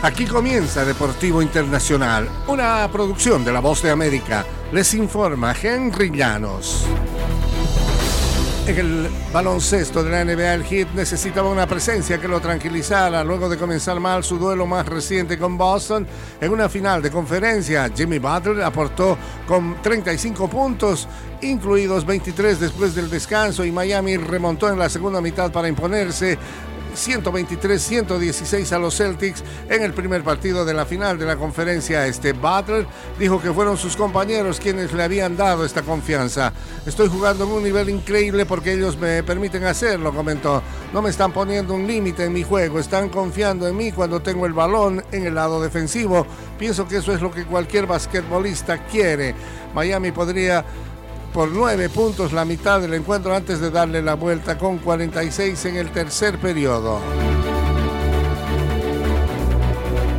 Aquí comienza Deportivo Internacional, una producción de La Voz de América. Les informa Henry Llanos. En el baloncesto de la NBA, el Heat necesitaba una presencia que lo tranquilizara luego de comenzar mal su duelo más reciente con Boston. En una final de conferencia, Jimmy Butler aportó con 35 puntos, incluidos 23 después del descanso, y Miami remontó en la segunda mitad para imponerse 123-116 a los Celtics en el primer partido de la final de la conferencia este. Butler dijo que fueron sus compañeros quienes le habían dado esta confianza. Estoy jugando en un nivel increíble porque ellos me permiten hacerlo, comentó. No me están poniendo un límite en mi juego, están confiando en mí cuando tengo el balón en el lado defensivo. Pienso que eso es lo que cualquier basquetbolista quiere. Miami podría por nueve puntos la mitad del encuentro antes de darle la vuelta con 46 en el tercer periodo.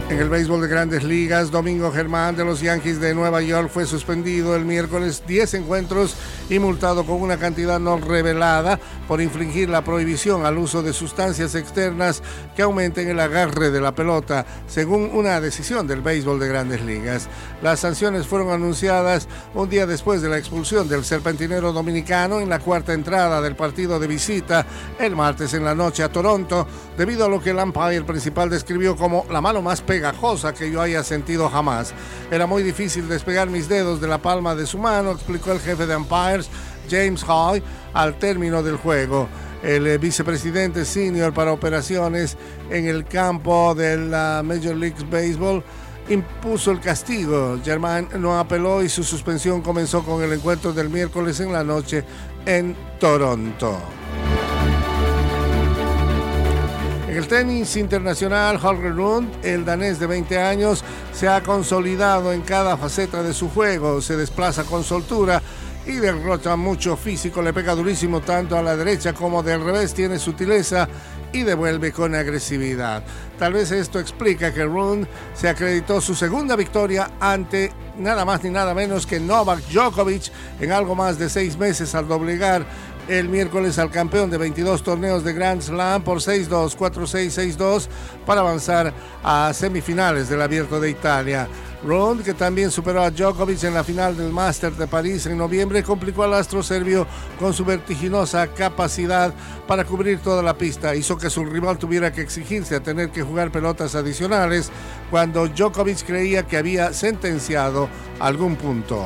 En el béisbol de grandes ligas, Domingo Germán de los Yankees de Nueva York fue suspendido el miércoles 10 encuentros y multado con una cantidad no revelada por infringir la prohibición al uso de sustancias externas que aumenten el agarre de la pelota, según una decisión del béisbol de grandes ligas. Las sanciones fueron anunciadas un día después de la expulsión del serpentinero dominicano en la cuarta entrada del partido de visita el martes en la noche a Toronto, debido a lo que el umpire principal describió como la mano más pegajosa que yo haya sentido jamás. Era muy difícil despegar mis dedos de la palma de su mano, explicó el jefe de umpires, James Hoy, al término del juego. El eh, vicepresidente senior para operaciones en el campo de la Major League Baseball impuso el castigo. Germain no apeló y su suspensión comenzó con el encuentro del miércoles en la noche en Toronto. En el tenis internacional, Holger Rund, el danés de 20 años, se ha consolidado en cada faceta de su juego. Se desplaza con soltura y derrota mucho físico, le pega durísimo tanto a la derecha como del revés, tiene sutileza y devuelve con agresividad. Tal vez esto explica que Rund se acreditó su segunda victoria ante nada más ni nada menos que Novak Djokovic en algo más de seis meses al doblegar el miércoles al campeón de 22 torneos de Grand Slam por 6-2, 4-6, 6-2 para avanzar a semifinales del Abierto de Italia. Rond, que también superó a Djokovic en la final del Master de París en noviembre, complicó al astro serbio con su vertiginosa capacidad para cubrir toda la pista. Hizo que su rival tuviera que exigirse a tener que jugar pelotas adicionales cuando Djokovic creía que había sentenciado algún punto.